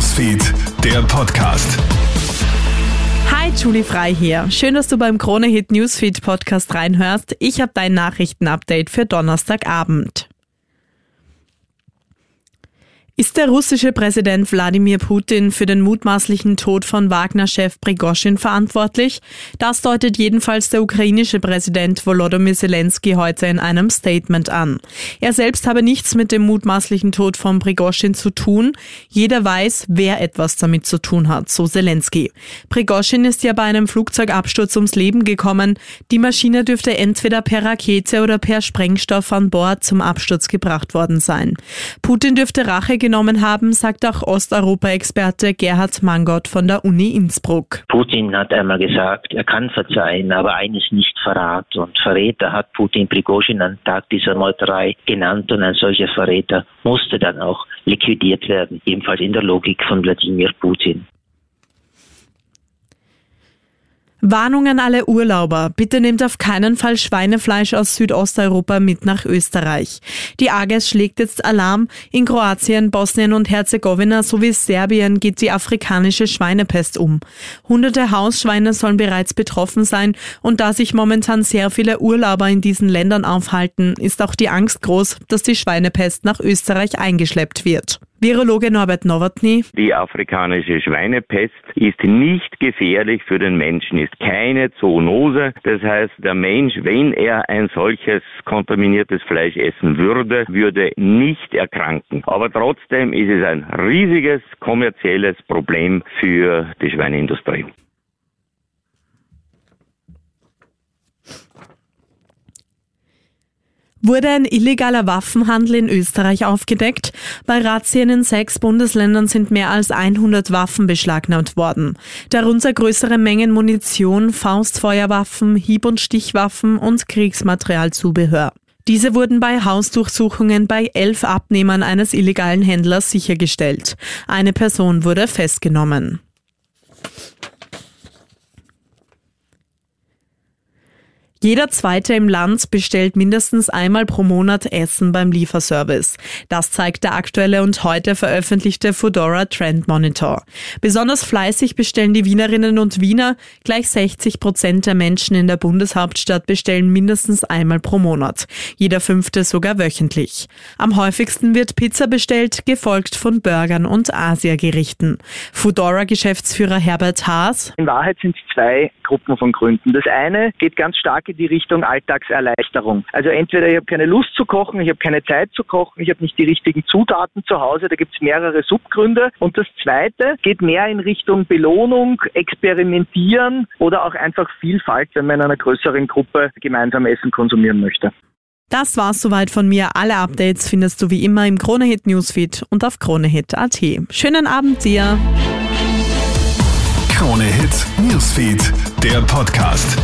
Newsfeed, der Podcast. Hi, Julie Frei hier. Schön, dass du beim Krone Hit Newsfeed Podcast reinhörst. Ich habe dein Nachrichtenupdate für Donnerstagabend. Ist der russische Präsident Wladimir Putin für den mutmaßlichen Tod von Wagner-Chef Prigoschin verantwortlich? Das deutet jedenfalls der ukrainische Präsident Volodymyr Zelensky heute in einem Statement an. Er selbst habe nichts mit dem mutmaßlichen Tod von Prigoschin zu tun. Jeder weiß, wer etwas damit zu tun hat, so Zelensky. Prigoschin ist ja bei einem Flugzeugabsturz ums Leben gekommen. Die Maschine dürfte entweder per Rakete oder per Sprengstoff an Bord zum Absturz gebracht worden sein. Putin dürfte Rache genommen haben, sagt auch Osteuropa-Experte Gerhard Mangott von der Uni Innsbruck. Putin hat einmal gesagt, er kann verzeihen, aber eines nicht Verrat. Und Verräter hat Putin Prigozhin am Tag dieser Meuterei genannt und ein solcher Verräter musste dann auch liquidiert werden, ebenfalls in der Logik von Wladimir Putin. Warnung an alle Urlauber. Bitte nehmt auf keinen Fall Schweinefleisch aus Südosteuropa mit nach Österreich. Die AGES schlägt jetzt Alarm. In Kroatien, Bosnien und Herzegowina sowie Serbien geht die afrikanische Schweinepest um. Hunderte Hausschweine sollen bereits betroffen sein und da sich momentan sehr viele Urlauber in diesen Ländern aufhalten, ist auch die Angst groß, dass die Schweinepest nach Österreich eingeschleppt wird. Virologe Norbert Nowotny. Die afrikanische Schweinepest ist nicht gefährlich für den Menschen, ist keine Zoonose. Das heißt, der Mensch, wenn er ein solches kontaminiertes Fleisch essen würde, würde nicht erkranken. Aber trotzdem ist es ein riesiges kommerzielles Problem für die Schweineindustrie. Wurde ein illegaler Waffenhandel in Österreich aufgedeckt? Bei Razzien in sechs Bundesländern sind mehr als 100 Waffen beschlagnahmt worden. Darunter größere Mengen Munition, Faustfeuerwaffen, Hieb- und Stichwaffen und Kriegsmaterialzubehör. Diese wurden bei Hausdurchsuchungen bei elf Abnehmern eines illegalen Händlers sichergestellt. Eine Person wurde festgenommen. Jeder Zweite im Land bestellt mindestens einmal pro Monat Essen beim Lieferservice. Das zeigt der aktuelle und heute veröffentlichte Foodora Trend Monitor. Besonders fleißig bestellen die Wienerinnen und Wiener. Gleich 60 Prozent der Menschen in der Bundeshauptstadt bestellen mindestens einmal pro Monat. Jeder fünfte sogar wöchentlich. Am häufigsten wird Pizza bestellt, gefolgt von Burgern und Asiagerichten. Foodora-Geschäftsführer Herbert Haas. In Wahrheit sind es zwei Gruppen von Gründen. Das eine geht ganz stark in die Richtung Alltagserleichterung. Also entweder ich habe keine Lust zu kochen, ich habe keine Zeit zu kochen, ich habe nicht die richtigen Zutaten zu Hause, da gibt es mehrere Subgründe. Und das zweite geht mehr in Richtung Belohnung, Experimentieren oder auch einfach Vielfalt, wenn man in einer größeren Gruppe gemeinsam Essen konsumieren möchte. Das war's soweit von mir. Alle Updates findest du wie immer im Kronehit Newsfeed und auf kronehit.at. Schönen Abend dir. Krone Hit Newsfeed, der Podcast.